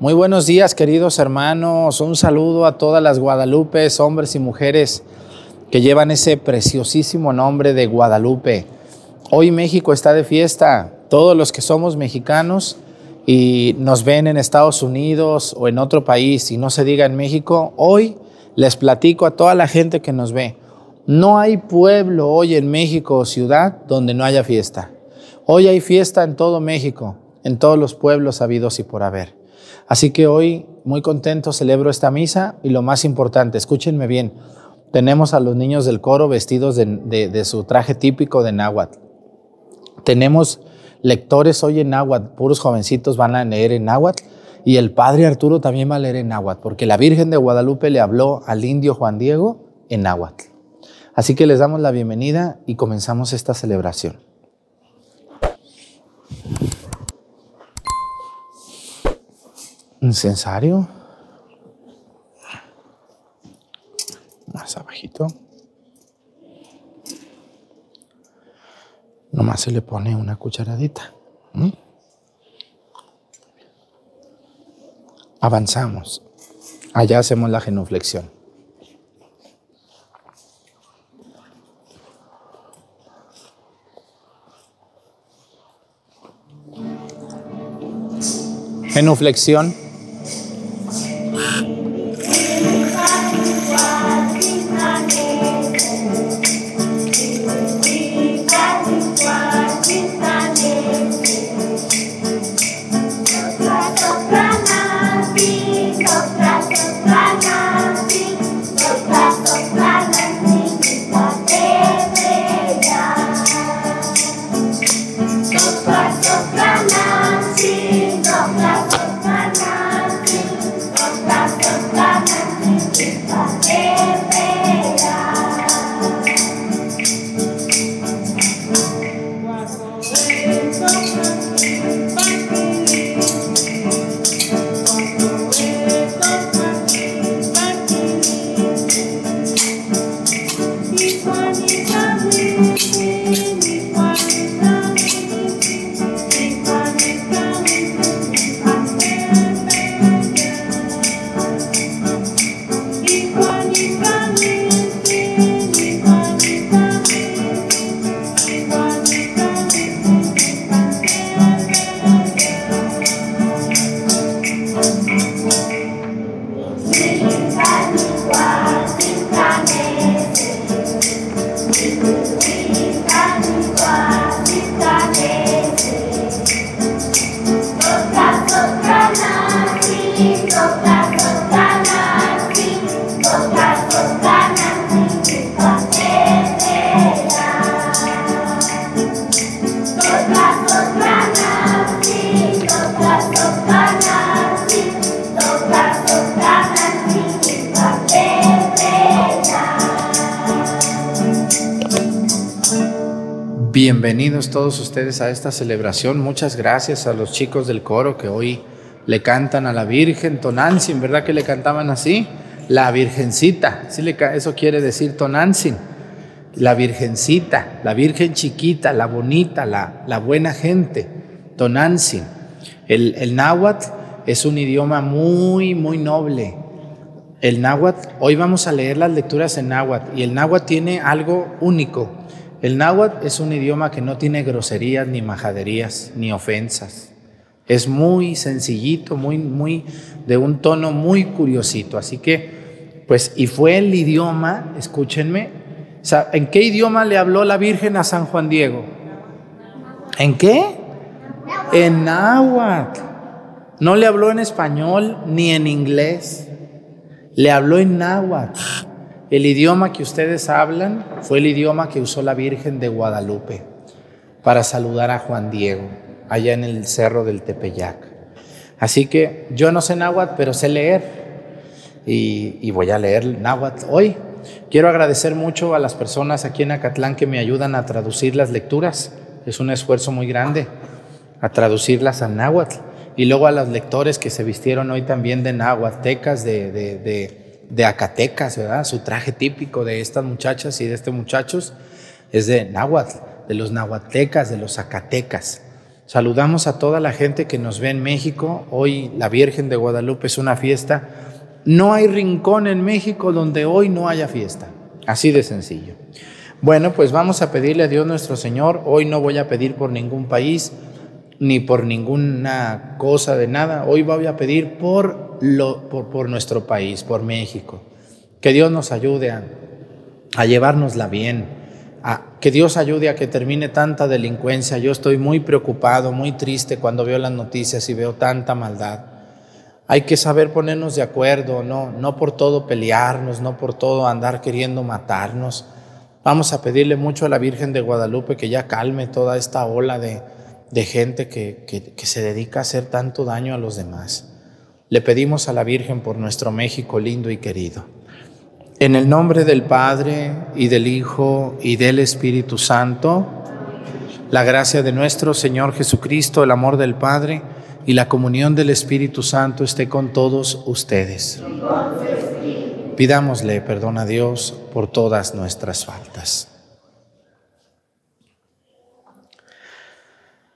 Muy buenos días, queridos hermanos. Un saludo a todas las Guadalupes, hombres y mujeres que llevan ese preciosísimo nombre de Guadalupe. Hoy México está de fiesta. Todos los que somos mexicanos y nos ven en Estados Unidos o en otro país y no se diga en México, hoy les platico a toda la gente que nos ve. No hay pueblo hoy en México o ciudad donde no haya fiesta. Hoy hay fiesta en todo México, en todos los pueblos habidos y por haber. Así que hoy, muy contento, celebro esta misa y lo más importante, escúchenme bien, tenemos a los niños del coro vestidos de, su traje típico de náhuatl. Tenemos lectores hoy en náhuatl, puros jovencitos van a leer en náhuatl y el padre Arturo también va a leer en náhuatl, porque la Virgen de Guadalupe le habló al indio Juan Diego en náhuatl. Así que les damos la bienvenida y comenzamos esta celebración. Incensario. Más abajito. Nomás se le pone una cucharadita. Avanzamos. Allá hacemos la genuflexión. Genuflexión. Ah! Todos ustedes a esta celebración. Muchas gracias a los chicos del coro que hoy le cantan a la Virgen Tonantzin, ¿verdad que le cantaban así? La Virgencita, ¿sí le, eso quiere decir Tonantzin. La Virgencita, la Virgen chiquita, la bonita, la, la buena gente, Tonantzin. El, el náhuatl es un idioma muy, muy noble. El náhuatl, hoy vamos a leer las lecturas en náhuatl y el náhuatl tiene algo único el náhuatl es un idioma que no tiene groserías, ni majaderías, ni ofensas. Es muy sencillito, muy, muy, de un tono muy curiosito. Así que, pues, y fue el idioma, escúchenme, ¿en qué idioma le habló la Virgen a San Juan Diego? ¿En qué? En náhuatl. No le habló en español ni en inglés. Le habló en náhuatl. El idioma que ustedes hablan fue el idioma que usó la Virgen de Guadalupe para saludar a Juan Diego allá en el cerro del Tepeyac. Así que yo no sé náhuatl, pero sé leer y, voy a leer náhuatl hoy. Quiero agradecer mucho a las personas aquí en Acatlán que me ayudan a traducir las lecturas. Es un esfuerzo muy grande a traducirlas a náhuatl. Y luego a los lectores que se vistieron hoy también de náhuatl, de, de de Acatecas, ¿verdad? Su traje típico de estas muchachas y de estos muchachos es de náhuatl, de los nahuatecas, de los zacatecas. Saludamos a toda la gente que nos ve en México. Hoy la Virgen de Guadalupe es una fiesta. No hay rincón en México donde hoy no haya fiesta. Así de sencillo. Bueno, pues vamos a pedirle a Dios nuestro Señor. Hoy no voy a pedir por ningún país ni por ninguna cosa de nada. Hoy voy a pedir por, lo, por, nuestro país, por México. Que Dios nos ayude a, a llevárnosla bien, a, que Dios ayude a que termine tanta delincuencia. Yo estoy muy preocupado, muy triste cuando veo las noticias y veo tanta maldad. Hay que saber ponernos de acuerdo, no, no por todo pelearnos, no por todo andar queriendo matarnos. Vamos a pedirle mucho a la Virgen de Guadalupe que ya calme toda esta ola de, de gente que, que, se dedica a hacer tanto daño a los demás. Le pedimos a la Virgen por nuestro México lindo y querido. En el nombre del Padre y del Hijo y del Espíritu Santo, la gracia de nuestro Señor Jesucristo, el amor del Padre y la comunión del Espíritu Santo esté con todos ustedes. Pidámosle perdón a Dios por todas nuestras faltas.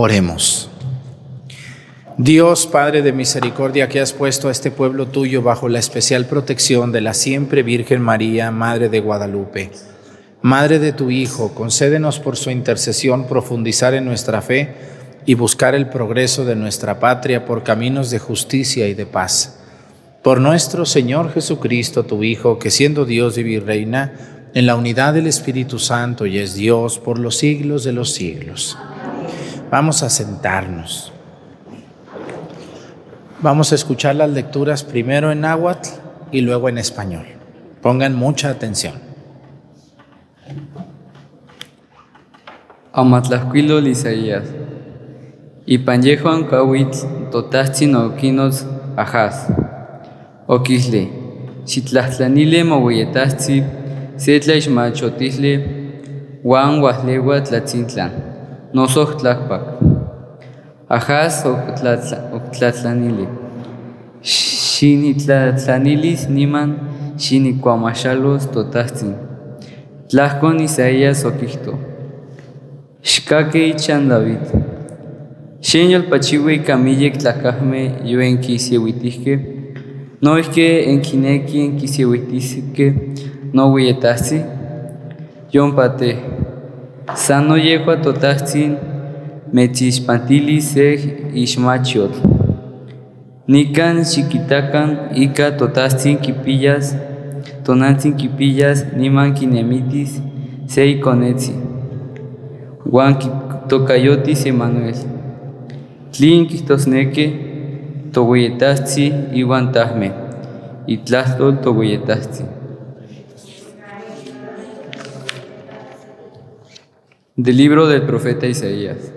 Oremos. Dios, Padre de misericordia, que has puesto a este pueblo tuyo bajo la especial protección de la siempre Virgen María, Madre de Guadalupe. Madre de tu Hijo, concédenos por su intercesión profundizar en nuestra fe y buscar el progreso de nuestra patria por caminos de justicia y de paz. Por nuestro Señor Jesucristo, tu Hijo, que siendo Dios y Virreina, en la unidad del Espíritu Santo y es Dios por los siglos de los siglos. Vamos a sentarnos. Vamos a escuchar las lecturas primero en náhuatl y luego en español. Pongan mucha atención. Amatlascuilo Isaías. Ipanyejuan kawit totahtzin okinos ajas. Okisle, xitlahtlanile moweyetahtzin, setla ixmachotisle, wan wahlewa tlatzintlan, nosoh tlakpak. Ajas oktlatlanile. Xinitlanilis niman xinikuamaxalos totahtzin. Tlahkon Isaías okihto. Xkake ichan David. Xeñol pachiwi kamiyek tlakahme yuen kisiewitihke. No ihke enkineki enkisiewitihke no wiyetahsi. Yon pate. Sano yehua totaxin mechixpantilis sej ixmachiot. Nikan xikitakan ica totaxin kipillas, tonantzin kipillas niman kinemitis sei konetzi. Juan tokayotis Emanuel. Tlin kihtosneke togueyetaxtzi iwan tahme. Itlahtol togueyetaxtzi. Del libro del profeta Isaías.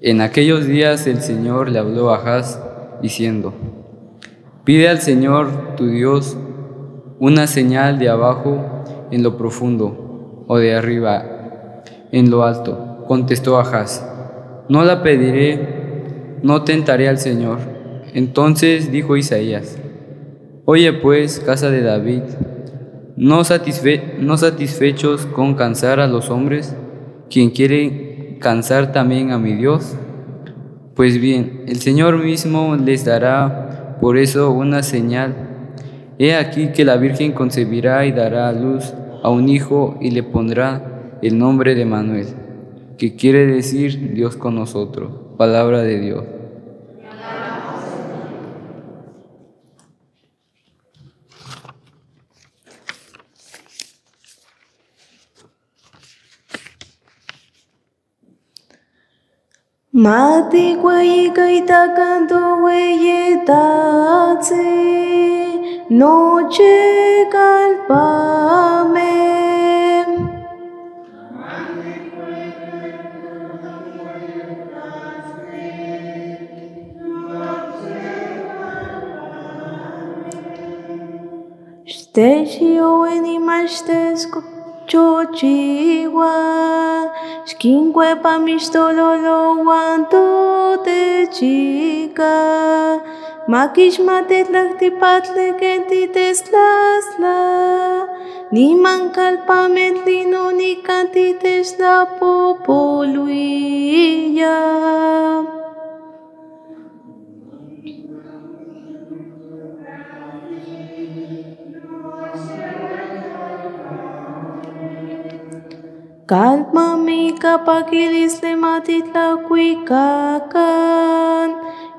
En aquellos días el Señor le habló a Ahaz diciendo, Pide al Señor tu Dios una señal de abajo en lo profundo o de arriba en lo alto. Contestó Ahaz, No la pediré, no tentaré al Señor. Entonces dijo Isaías, Oye pues, casa de David, ¿no, no satisfechos con cansar a los hombres? Quien quiere cansar también a mi Dios? Pues bien, el Señor mismo les dará por eso una señal. He aquí que la Virgen concebirá y dará a luz a un hijo y le pondrá el nombre de Manuel, que quiere decir Dios con nosotros. Palabra de Dios. Mati kwai kaita kanto weye tatse noche calpame. Ștești eu inima ștesc chochiwa skinkuepa mixtololo wan tutechika makixmatetlaktipatlekentitestlasla nimankalpametlinonikan titechtlapopoliya Kalma mekapakilizle matitlakuikakan.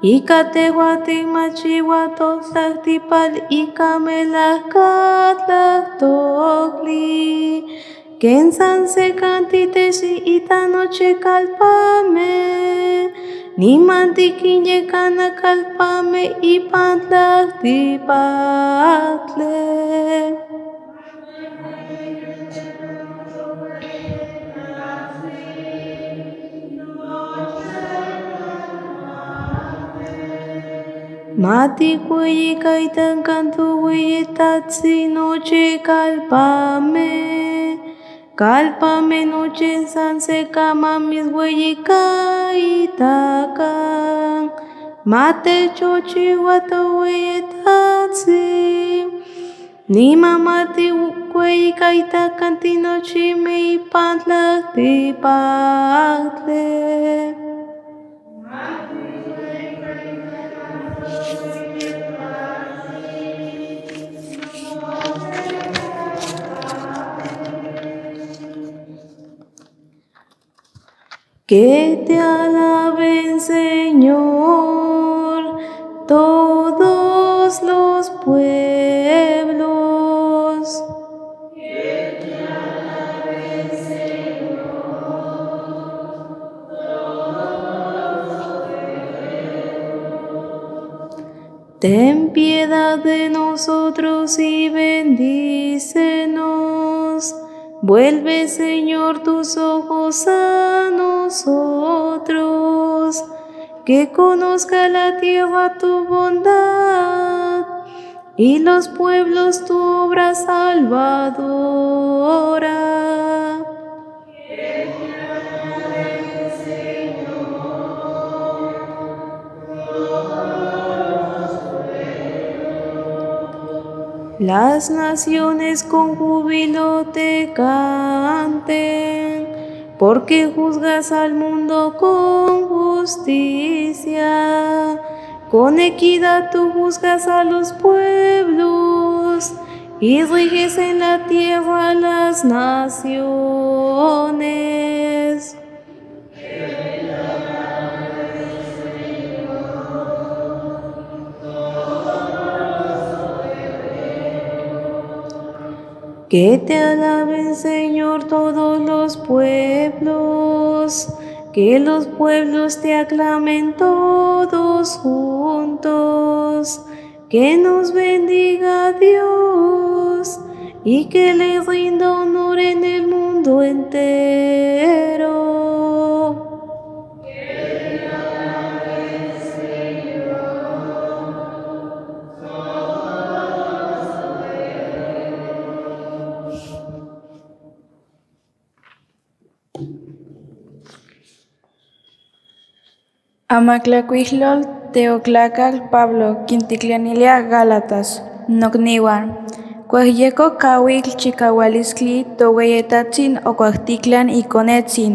Ikatehuati machihuatos taktipal ikamelahkatlahtohli. Kensan se cantite si ita noche kantitesi itanoche kalpame. Nimantikiñe kana kalpame ipantlahtipatle. Mati kuyi kaitan kantu wiyi tatsi noche kalpame Kalpame noche sanse kama mis wiyi kaitakan Mate chochi wato wiyi tatsi Nima mati kuyi kaitakan tinochi me ipantlak tipatle Que te alaben, Señor, todos los pueblos. Ten piedad de nosotros y bendícenos. Vuelve, Señor, tus ojos a nosotros que conozca la tierra tu bondad y los pueblos tu obra salvadora. Las naciones con júbilo te canten, porque juzgas al mundo con justicia. Con equidad tú juzgas a los pueblos y riges en la tierra las naciones. Que te alaben, Señor, todos los pueblos, que los pueblos te aclamen todos juntos, que nos bendiga Dios y que le rinda honor en el mundo entero. Amaclacuihlol teoclacal Pablo quinticlanilia Gálatas nocniwan Cuahyeko kawil chikawaliscli tohueyetatzin ocuahticlan iconetzin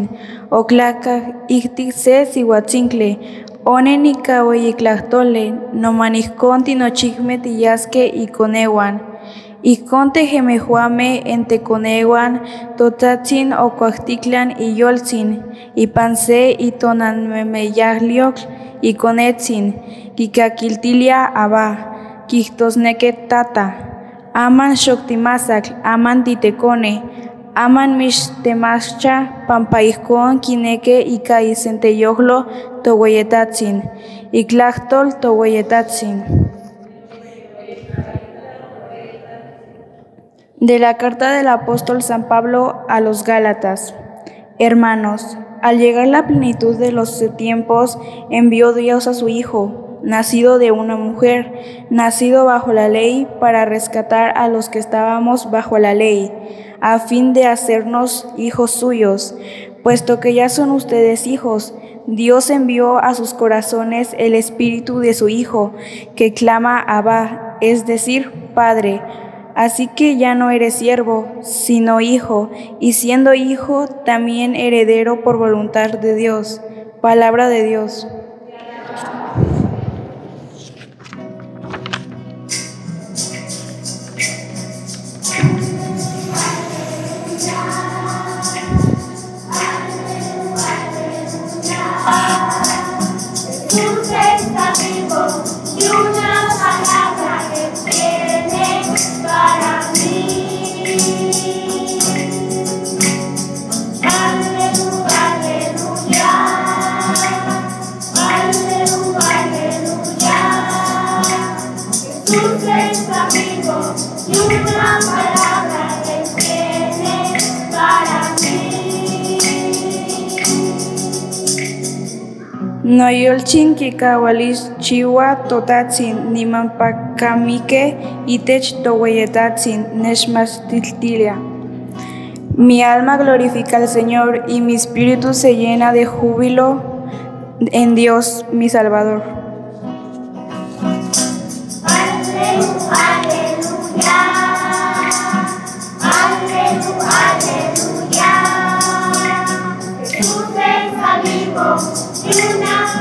oclaca ihtic se sihuatzincle oneni kahueyiklahtole nomanihcon tinochicme tiyasque iconewan Ijkon tejemejuame enteconewan totzatzin ocuahticlan iyoltzin ipan se itonanmemeyahliocl iconetzin kikakiltilia aba quihtosneque tata aman xoctimasacl aman titekone aman mixtemachcha pampa ijkon kineque ika isenteyohlo tohueyetatzin iklahtol tohueyetatzin De la carta del apóstol San Pablo a los Gálatas. Hermanos, al llegar la plenitud de los tiempos, envió Dios a su Hijo, nacido de una mujer, nacido bajo la ley, para rescatar a los que estábamos bajo la ley, a fin de hacernos hijos suyos. Puesto que ya son ustedes hijos, Dios envió a sus corazones el espíritu de su Hijo, que clama Abba, es decir, Padre. Así que ya no eres siervo, sino hijo, y siendo hijo, también heredero por voluntad de Dios. Palabra de Dios. Noyolchin kikawalis chiwa totatzin nimanpakamike itech tohueyetatzin neshmastiltilia. Mi alma glorifica al Señor y mi espíritu se llena de júbilo en Dios mi Salvador.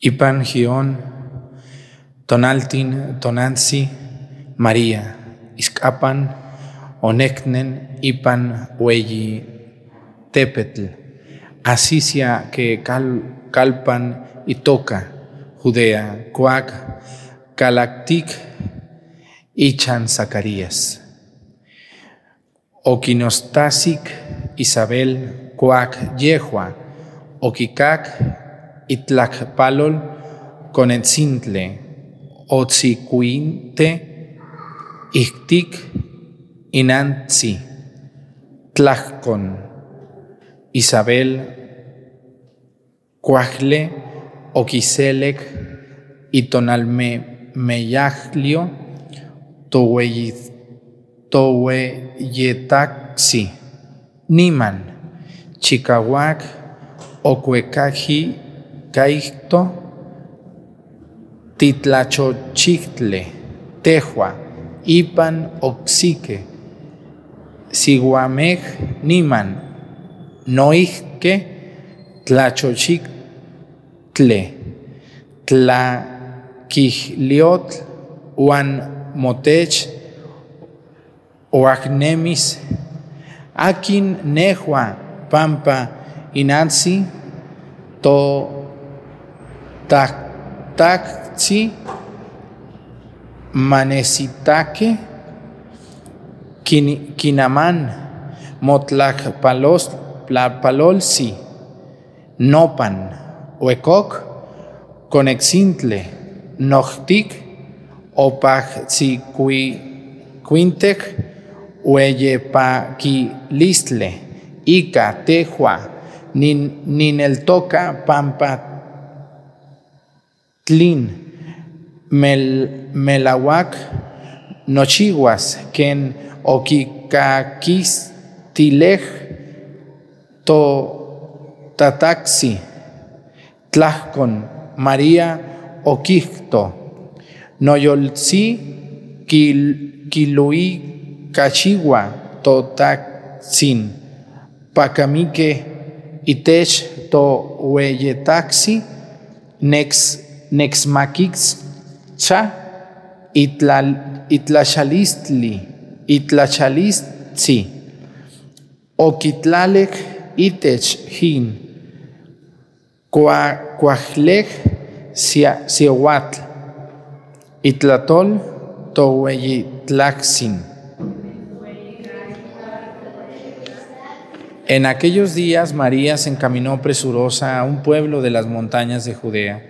Ipan Gion, Tonaltin, Tonansi, María, Iscapan, Onecnen, Ipan, Hueyi, Tepetl, Asisia que cal, calpan y toca, Judea, Cuac, Calactic, Ichan Zacarías. Oquinostasic, Isabel, Cuac, Yehua, Oquicac, Itlacpalol, Conetzintle, Otzicuinte, Ictic, Inantzi, Tlacon, Isabel, Cuajle, Oquiselec, Itonalme, Meyaglio, Toweyetaxi, Niman, Chicahuac, Ocuecaji, Caicto, Titlachochitle, Tejua, Ipan, Oxique, Siguamej, Niman, Noijque, Tlachochicle, Tlaquijliot, Juan Motech, Oagnemis, Akin Nehua, Pampa, Inansi, To Taktaxi, Manesitaque, Kin- Motlacpalos, Palolsi, Nopan, Huecoc, Conexintle, Noctic, Opajzicuintec, Hueyepaquilistle, Ica, Tejua, Nin, Nineltoca, Pampa, Tlin, Mel, Melahuac, Nochiguas, Ken, Oquicaquistilej, To Tataxi, Tlajcon, María, Oquicto, Noyolzi, Quil, Quiluí, Cachigua, Totaxin, Pacamique, Itech, To Hueyetaxi, Nex, Nexmaquix, Cha, Itlachalistli, Itlachalistzi, Oquitlalec, Itech, Hin, Coajlej, Siahuatl, Itlatol, Tohueyitlaxin. En aquellos días María se encaminó presurosa a un pueblo de las montañas de Judea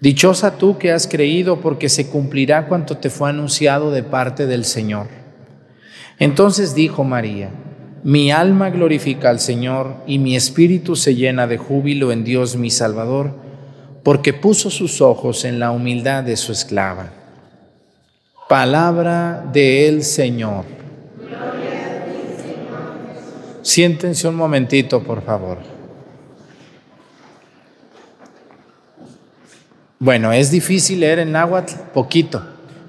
Dichosa tú que has creído porque se cumplirá cuanto te fue anunciado de parte del Señor. Entonces dijo María, mi alma glorifica al Señor y mi espíritu se llena de júbilo en Dios mi Salvador, porque puso sus ojos en la humildad de su esclava. Palabra del Señor. Siéntense un momentito, por favor. Bueno, es difícil leer en náhuatl, poquito,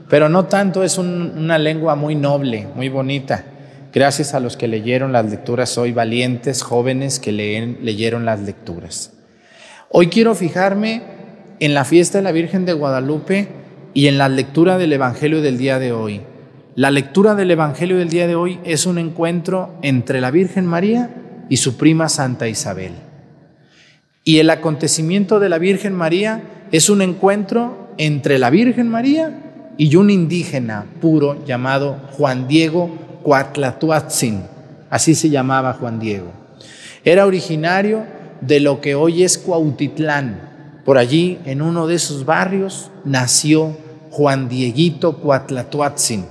pero no tanto, es un- una lengua muy noble, muy bonita. Gracias a los que leyeron las lecturas hoy, valientes, jóvenes que leen, leyeron las lecturas. Hoy quiero fijarme en la fiesta de la Virgen de Guadalupe y en la lectura del Evangelio del día de hoy. La lectura del Evangelio del día de hoy es un encuentro entre la Virgen María y su prima Santa Isabel. Y el acontecimiento de la Virgen María es un encuentro entre la Virgen María y un indígena puro llamado Juan Diego Cuatlatuatzin. Así se llamaba Juan Diego. Era originario de lo que hoy es Cuautitlán. Por allí, en uno de esos barrios, nació Juan Dieguito Cuatlatuatzin.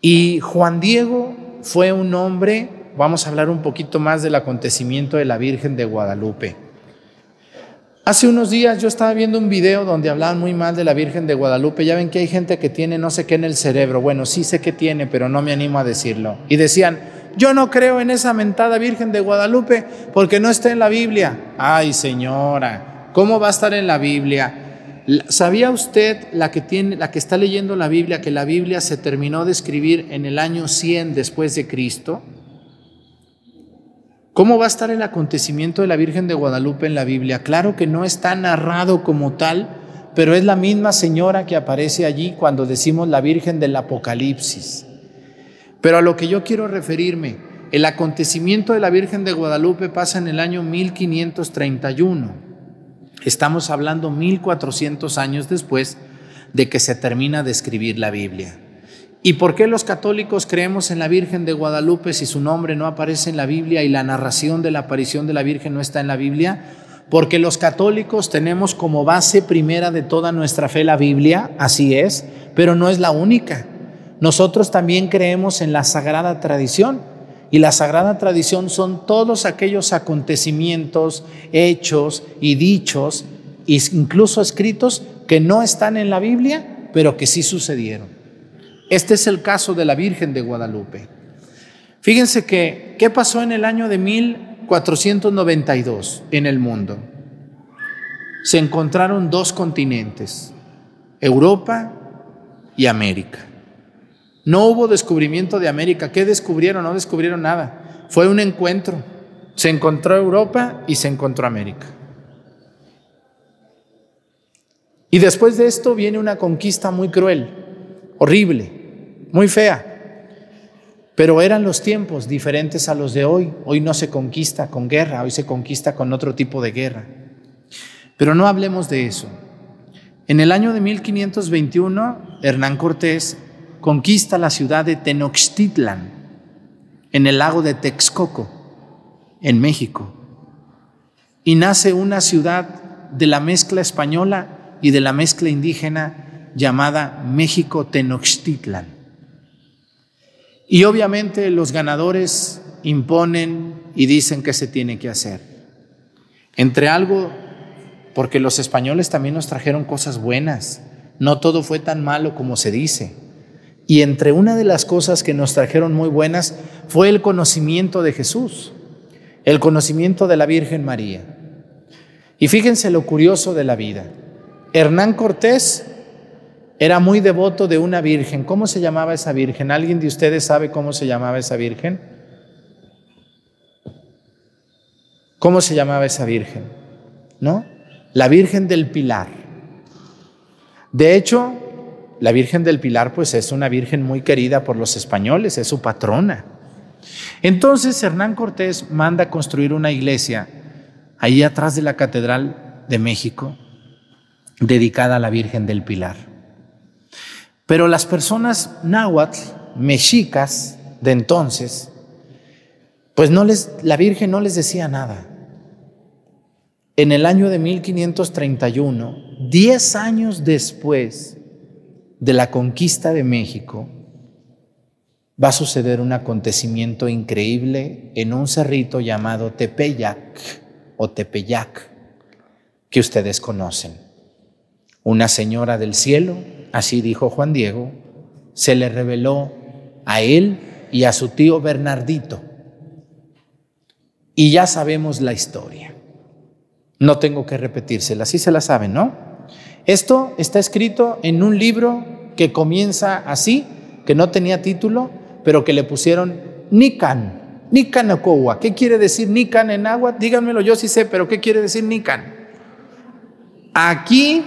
Y Juan Diego fue un hombre, vamos a hablar un poquito más del acontecimiento de la Virgen de Guadalupe. Hace unos días yo estaba viendo un video donde hablaban muy mal de la Virgen de Guadalupe. Ya ven que hay gente que tiene no sé qué en el cerebro. Bueno, sí sé que tiene, pero no me animo a decirlo. Y decían, yo no creo en esa mentada Virgen de Guadalupe porque no está en la Biblia. Ay, señora, ¿cómo va a estar en la Biblia? ¿Sabía usted la que tiene la que está leyendo la Biblia que la Biblia se terminó de escribir en el año 100 después de Cristo? ¿Cómo va a estar el acontecimiento de la Virgen de Guadalupe en la Biblia? Claro que no está narrado como tal, pero es la misma señora que aparece allí cuando decimos la Virgen del Apocalipsis. Pero a lo que yo quiero referirme, el acontecimiento de la Virgen de Guadalupe pasa en el año 1531. Estamos hablando 1400 años después de que se termina de escribir la Biblia. ¿Y por qué los católicos creemos en la Virgen de Guadalupe si su nombre no aparece en la Biblia y la narración de la aparición de la Virgen no está en la Biblia? Porque los católicos tenemos como base primera de toda nuestra fe la Biblia, así es, pero no es la única. Nosotros también creemos en la sagrada tradición. Y la sagrada tradición son todos aquellos acontecimientos, hechos y dichos, incluso escritos, que no están en la Biblia, pero que sí sucedieron. Este es el caso de la Virgen de Guadalupe. Fíjense que, ¿qué pasó en el año de 1492 en el mundo? Se encontraron dos continentes, Europa y América. No hubo descubrimiento de América. ¿Qué descubrieron? No descubrieron nada. Fue un encuentro. Se encontró Europa y se encontró América. Y después de esto viene una conquista muy cruel, horrible muy fea. Pero eran los tiempos diferentes a los de hoy. Hoy no se conquista con guerra, hoy se conquista con otro tipo de guerra. Pero no hablemos de eso. En el año de 1521, Hernán Cortés conquista la ciudad de Tenochtitlan, en el lago de Texcoco, en México. Y nace una ciudad de la mezcla española y de la mezcla indígena llamada México Tenochtitlan. Y obviamente los ganadores imponen y dicen que se tiene que hacer. Entre algo, porque los españoles también nos trajeron cosas buenas, no todo fue tan malo como se dice. Y entre una de las cosas que nos trajeron muy buenas fue el conocimiento de Jesús, el conocimiento de la Virgen María. Y fíjense lo curioso de la vida. Hernán Cortés era muy devoto de una virgen. ¿Cómo se llamaba esa virgen? ¿Alguien de ustedes sabe cómo se llamaba esa virgen? ¿Cómo se llamaba esa virgen? ¿No? La Virgen del Pilar. De hecho, la Virgen del Pilar pues es una virgen muy querida por los españoles, es su patrona. Entonces Hernán Cortés manda construir una iglesia ahí atrás de la Catedral de México dedicada a la Virgen del Pilar. Pero las personas náhuatl, mexicas de entonces, pues no les, la Virgen no les decía nada. En el año de 1531, diez años después de la conquista de México, va a suceder un acontecimiento increíble en un cerrito llamado Tepeyac o Tepeyac, que ustedes conocen. Una señora del cielo así dijo Juan Diego, se le reveló a él y a su tío Bernardito. Y ya sabemos la historia. No tengo que repetírsela, así se la saben, ¿no? Esto está escrito en un libro que comienza así, que no tenía título, pero que le pusieron Nican, Nican. ¿Qué quiere decir Nican en agua? Díganmelo, yo sí sé, pero ¿qué quiere decir Nican? Aquí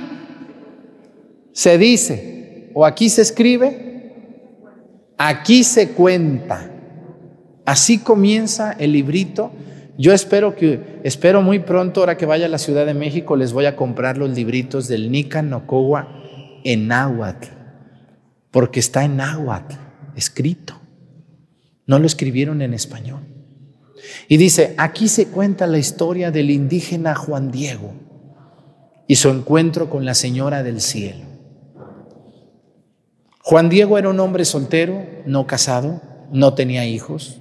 se dice o aquí se escribe, aquí se cuenta. Así comienza el librito. Yo espero que, espero muy pronto, ahora que vaya a la Ciudad de México, les voy a comprar los libritos del Nican Nocowa en náhuatl, porque está en náhuatl escrito. No lo escribieron en español. Y dice, aquí se cuenta la historia del indígena Juan Diego y su encuentro con la Señora del Cielo. Juan Diego era un hombre soltero, no casado, no tenía hijos.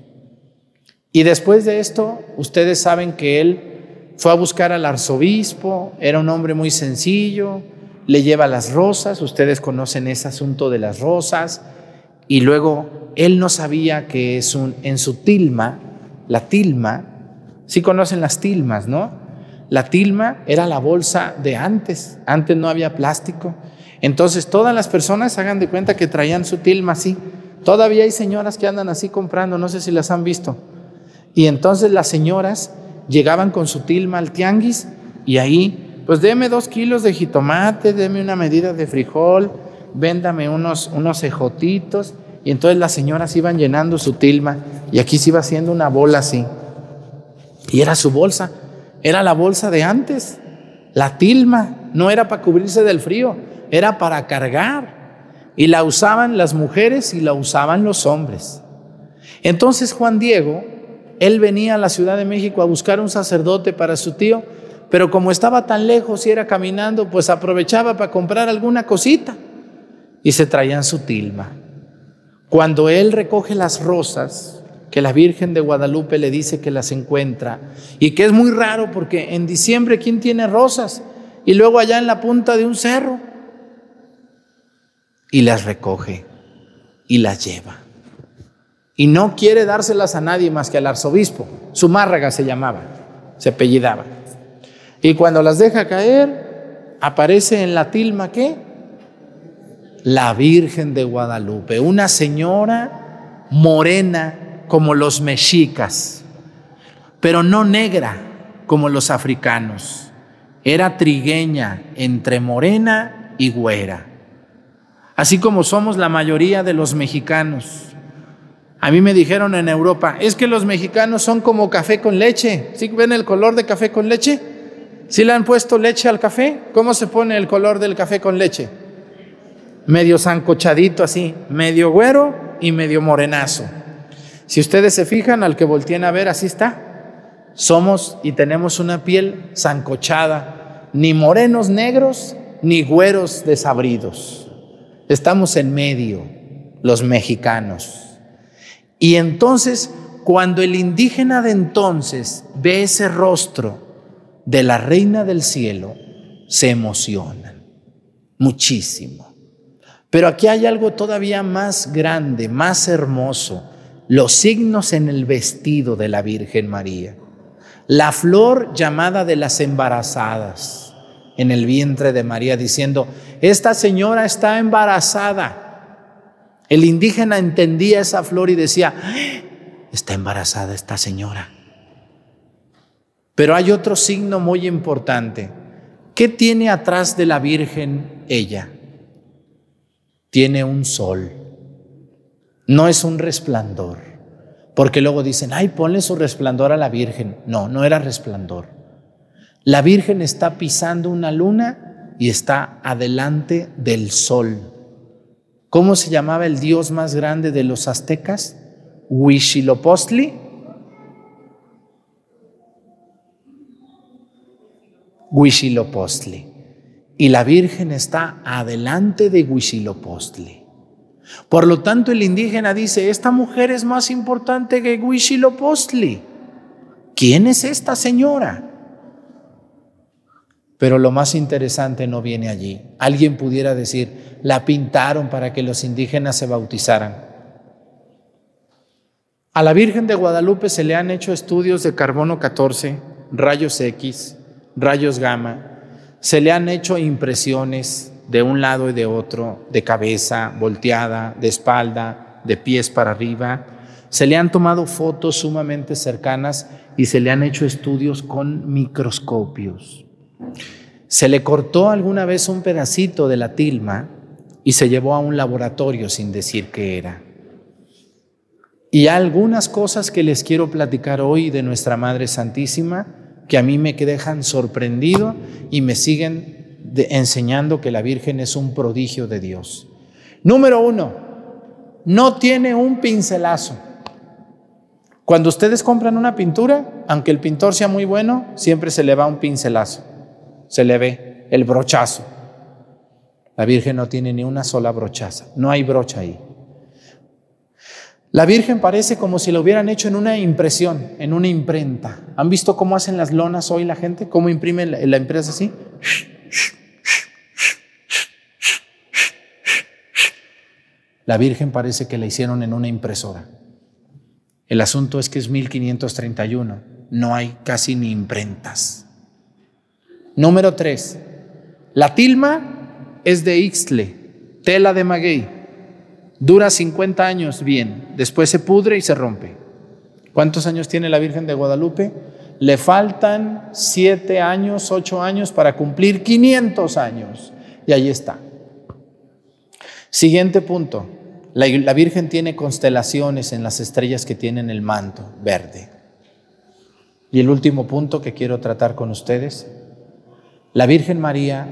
Y después de esto, ustedes saben que él fue a buscar al arzobispo, era un hombre muy sencillo, le lleva las rosas, ustedes conocen ese asunto de las rosas, y luego él no sabía que es un, en su tilma, la tilma, sí conocen las tilmas, ¿no? La tilma era la bolsa de antes, antes no había plástico. Entonces todas las personas hagan de cuenta que traían su tilma así. Todavía hay señoras que andan así comprando, no sé si las han visto. Y entonces las señoras llegaban con su tilma al tianguis y ahí, pues deme dos kilos de jitomate, deme una medida de frijol, véndame unos, unos ejotitos. Y entonces las señoras iban llenando su tilma y aquí se iba haciendo una bola así. Y era su bolsa, era la bolsa de antes, la tilma, no era para cubrirse del frío, era para cargar. Y la usaban las mujeres y la usaban los hombres. Entonces Juan Diego, él venía a la Ciudad de México a buscar un sacerdote para su tío, pero como estaba tan lejos y era caminando, pues aprovechaba para comprar alguna cosita y se traían su tilma. Cuando él recoge las rosas, que la Virgen de Guadalupe le dice que las encuentra, y que es muy raro porque en diciembre, ¿quién tiene rosas? Y luego allá en la punta de un cerro, y las recoge y las lleva. Y no quiere dárselas a nadie más que al arzobispo. Su márraga se llamaba, se apellidaba. Y cuando las deja caer, aparece en la tilma qué? La Virgen de Guadalupe, una señora morena como los mexicas, pero no negra como los africanos. Era trigueña entre morena y güera así como somos la mayoría de los mexicanos. A mí me dijeron en Europa, es que los mexicanos son como café con leche. ¿Sí ven el color de café con leche? ¿Sí le han puesto leche al café? ¿Cómo se pone el color del café con leche? Medio zancochadito así, medio güero y medio morenazo. Si ustedes se fijan, al que volteen a ver, así está. Somos y tenemos una piel zancochada, ni morenos negros, ni güeros desabridos. Estamos en medio, los mexicanos. Y entonces, cuando el indígena de entonces ve ese rostro de la reina del cielo, se emocionan muchísimo. Pero aquí hay algo todavía más grande, más hermoso, los signos en el vestido de la Virgen María, la flor llamada de las embarazadas en el vientre de María, diciendo, esta señora está embarazada. El indígena entendía esa flor y decía, está embarazada esta señora. Pero hay otro signo muy importante. ¿Qué tiene atrás de la Virgen ella? Tiene un sol. No es un resplandor. Porque luego dicen, ay, ponle su resplandor a la Virgen. No, no era resplandor. La Virgen está pisando una luna y está adelante del sol. ¿Cómo se llamaba el dios más grande de los aztecas? Huitzilopochtli. Huitzilopochtli. Y la Virgen está adelante de Huitzilopochtli. Por lo tanto, el indígena dice, esta mujer es más importante que Huitzilopochtli. ¿Quién es esta señora? Pero lo más interesante no viene allí. Alguien pudiera decir, la pintaron para que los indígenas se bautizaran. A la Virgen de Guadalupe se le han hecho estudios de carbono 14, rayos X, rayos gamma, se le han hecho impresiones de un lado y de otro, de cabeza, volteada, de espalda, de pies para arriba. Se le han tomado fotos sumamente cercanas y se le han hecho estudios con microscopios. Se le cortó alguna vez un pedacito de la tilma y se llevó a un laboratorio sin decir qué era. Y algunas cosas que les quiero platicar hoy de nuestra Madre Santísima que a mí me dejan sorprendido y me siguen enseñando que la Virgen es un prodigio de Dios. Número uno, no tiene un pincelazo. Cuando ustedes compran una pintura, aunque el pintor sea muy bueno, siempre se le va un pincelazo se le ve el brochazo. La Virgen no tiene ni una sola brochaza, no hay brocha ahí. La Virgen parece como si lo hubieran hecho en una impresión, en una imprenta. ¿Han visto cómo hacen las lonas hoy la gente? ¿Cómo imprime la, la impresa así? La Virgen parece que la hicieron en una impresora. El asunto es que es 1531, no hay casi ni imprentas. Número 3. La tilma es de Ixtle, tela de maguey. Dura 50 años bien, después se pudre y se rompe. ¿Cuántos años tiene la Virgen de Guadalupe? Le faltan 7 años, 8 años para cumplir 500 años. Y ahí está. Siguiente punto. La, la, Virgen tiene constelaciones en las estrellas que tienen el manto verde. Y el último punto que quiero tratar con ustedes. La Virgen María,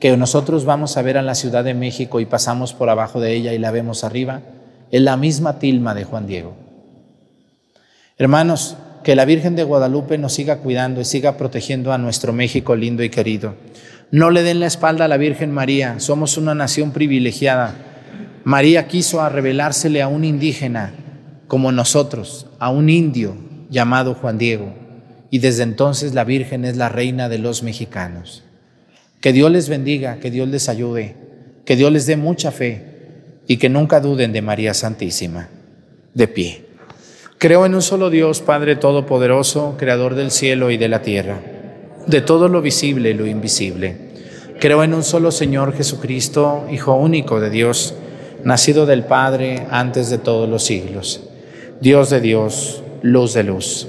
que nosotros vamos a ver en la Ciudad de México y pasamos por abajo de ella y la vemos arriba, es la misma tilma de Juan Diego. Hermanos, que la Virgen de Guadalupe nos siga cuidando y siga protegiendo a nuestro México lindo y querido. No le den la espalda a la Virgen María, somos una nación privilegiada. María quiso revelársele a un indígena como nosotros, a un indio llamado Juan Diego, y desde entonces la Virgen es la reina de los mexicanos. Que Dios les bendiga, que Dios les ayude, que Dios les dé mucha fe y que nunca duden de María Santísima. De pie. Creo en un solo Dios, Padre Todopoderoso, Creador del cielo y de la tierra, de todo lo visible y lo invisible. Creo en un solo Señor Jesucristo, Hijo único de Dios, nacido del Padre antes de todos los siglos. Dios de Dios, luz de luz,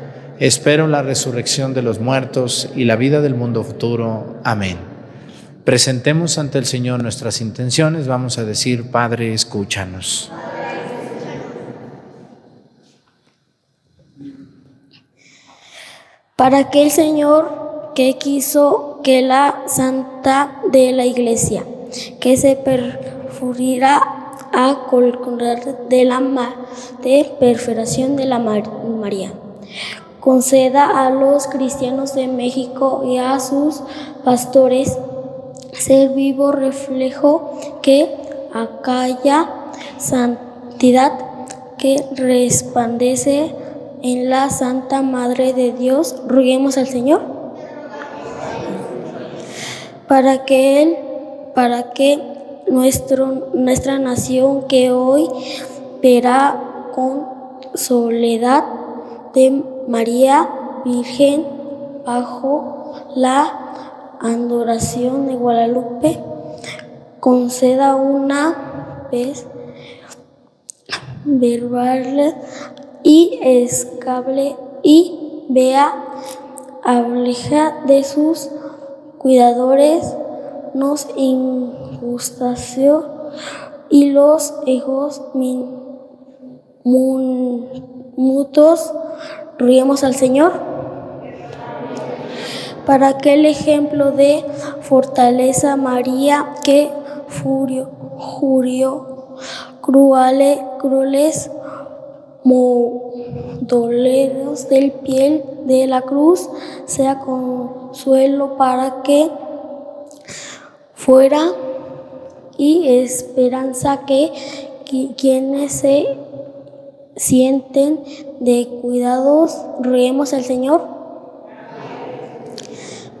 Espero la resurrección de los muertos y la vida del mundo futuro. Amén. Presentemos ante el Señor nuestras intenciones. Vamos a decir, Padre, escúchanos. para que el Señor que quiso que la santa de la iglesia, que se perfurira a colgar de la de perferación de la María, conceda a los cristianos de México y a sus pastores ser vivo reflejo que acalla santidad que resplandece en la Santa Madre de Dios, roguemos al Señor. Para que Él, para que nuestro, nuestra nación que hoy verá con soledad de María Virgen bajo la adoración de Guadalupe, conceda una vez verbal y escable y vea ableja de sus cuidadores nos injustació y los hijos mutos ríemos al Señor para que el ejemplo de fortaleza María que furio, jurió cruales, crueles doleros del piel de la cruz sea consuelo para que fuera y esperanza que quienes se sienten de cuidados reemos al Señor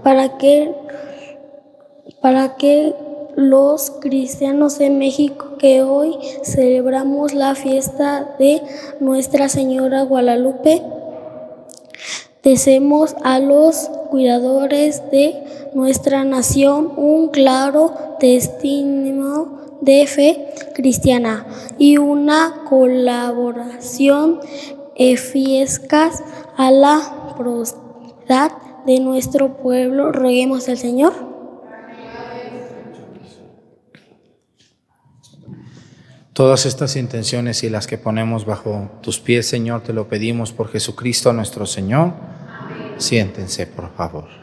para que para que los cristianos de México que hoy celebramos la fiesta de Nuestra Señora Guadalupe. Deseemos a los cuidadores de nuestra nación un claro testimonio de fe cristiana y una colaboración eficaz a la prosperidad de nuestro pueblo. Roguemos al Señor. Todas estas intenciones y las que ponemos bajo tus pies, Señor, te lo pedimos por Jesucristo nuestro Señor. Siéntense, por favor.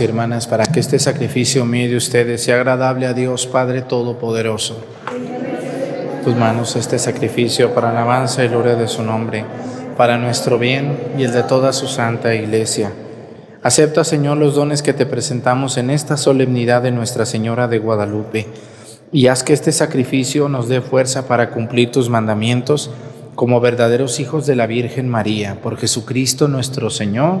Y hermanas para que este sacrificio mío de ustedes sea agradable a Dios Padre Todopoderoso. Tus manos este sacrificio para alabanza y gloria de su nombre, para nuestro bien y el de toda su santa iglesia. Acepta, Señor, los dones que te presentamos en esta solemnidad de Nuestra Señora de Guadalupe y haz que este sacrificio nos dé fuerza para cumplir tus mandamientos como verdaderos hijos de la Virgen María, por Jesucristo nuestro Señor.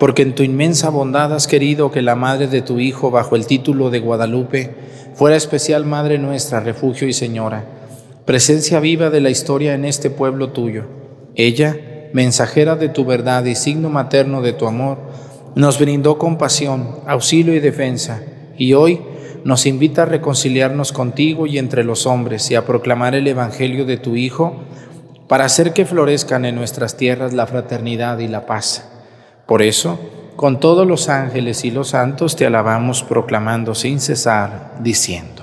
Porque en tu inmensa bondad has querido que la madre de tu Hijo, bajo el título de Guadalupe, fuera especial Madre nuestra, refugio y Señora, presencia viva de la historia en este pueblo tuyo. Ella, mensajera de tu verdad y signo materno de tu amor, nos brindó compasión, auxilio y defensa, y hoy nos invita a reconciliarnos contigo y entre los hombres y a proclamar el Evangelio de tu Hijo para hacer que florezcan en nuestras tierras la fraternidad y la paz. Por eso, con todos los ángeles y los santos te alabamos proclamando sin cesar, diciendo.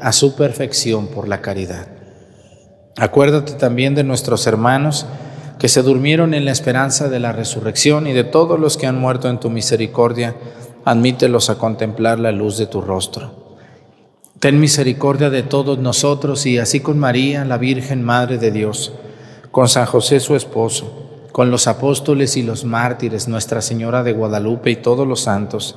a su perfección por la caridad. Acuérdate también de nuestros hermanos que se durmieron en la esperanza de la resurrección y de todos los que han muerto en tu misericordia, admítelos a contemplar la luz de tu rostro. Ten misericordia de todos nosotros y así con María, la Virgen Madre de Dios, con San José su esposo, con los apóstoles y los mártires, Nuestra Señora de Guadalupe y todos los santos,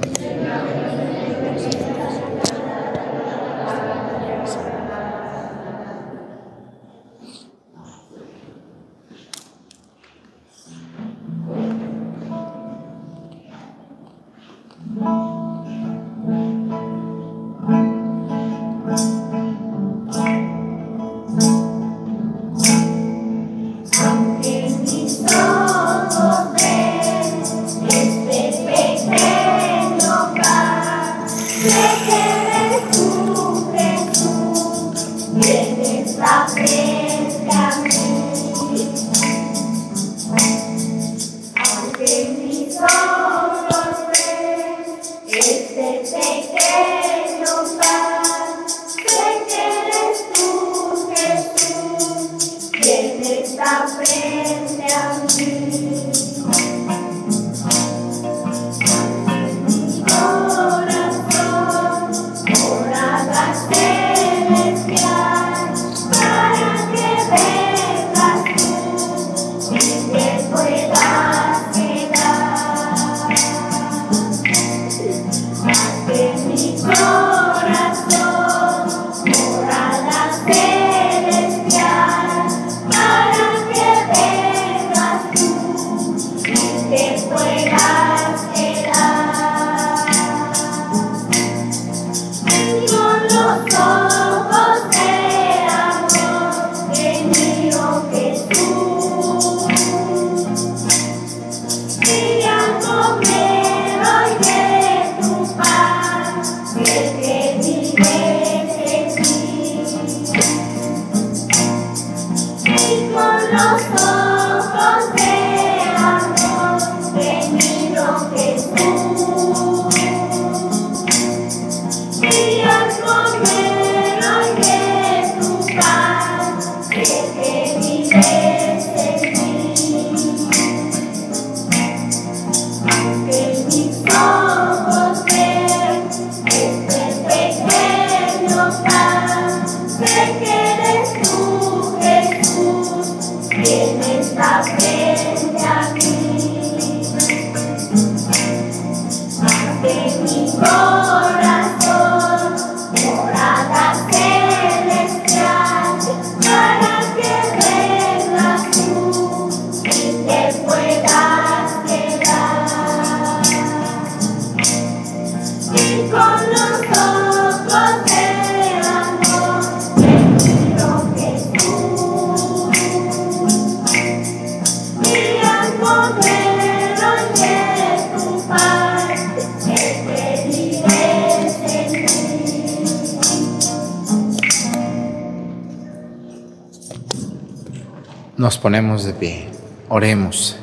Nos ponemos de pie, oremos.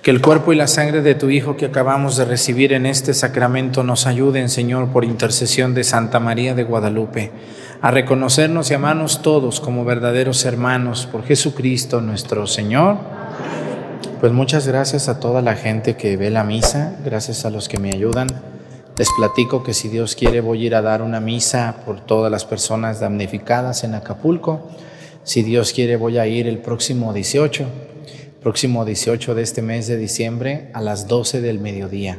Que el cuerpo y la sangre de tu Hijo que acabamos de recibir en este sacramento nos ayuden, Señor, por intercesión de Santa María de Guadalupe, a reconocernos y amarnos todos como verdaderos hermanos por Jesucristo nuestro Señor. Pues muchas gracias a toda la gente que ve la misa, gracias a los que me ayudan. Les platico que si Dios quiere voy a ir a dar una misa por todas las personas damnificadas en Acapulco. Si Dios quiere voy a ir el próximo 18 próximo 18 de este mes de diciembre a las 12 del mediodía,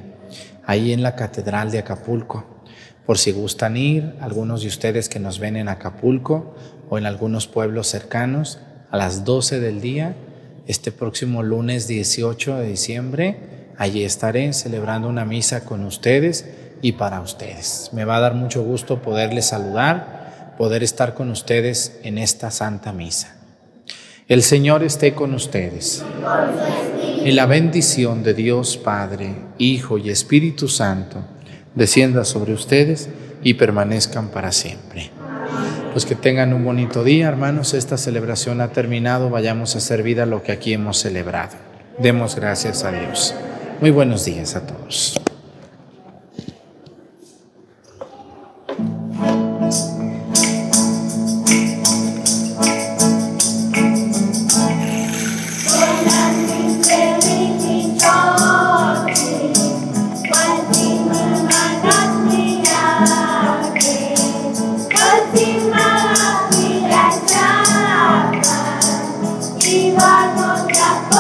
ahí en la Catedral de Acapulco. Por si gustan ir, algunos de ustedes que nos ven en Acapulco o en algunos pueblos cercanos, a las 12 del día, este próximo lunes 18 de diciembre, allí estaré celebrando una misa con ustedes y para ustedes. Me va a dar mucho gusto poderles saludar, poder estar con ustedes en esta santa misa. El Señor esté con ustedes. Y la bendición de Dios Padre, Hijo y Espíritu Santo descienda sobre ustedes y permanezcan para siempre. Pues que tengan un bonito día, hermanos. Esta celebración ha terminado. Vayamos a hacer vida lo que aquí hemos celebrado. Demos gracias a Dios. Muy buenos días a todos.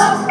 Yourself.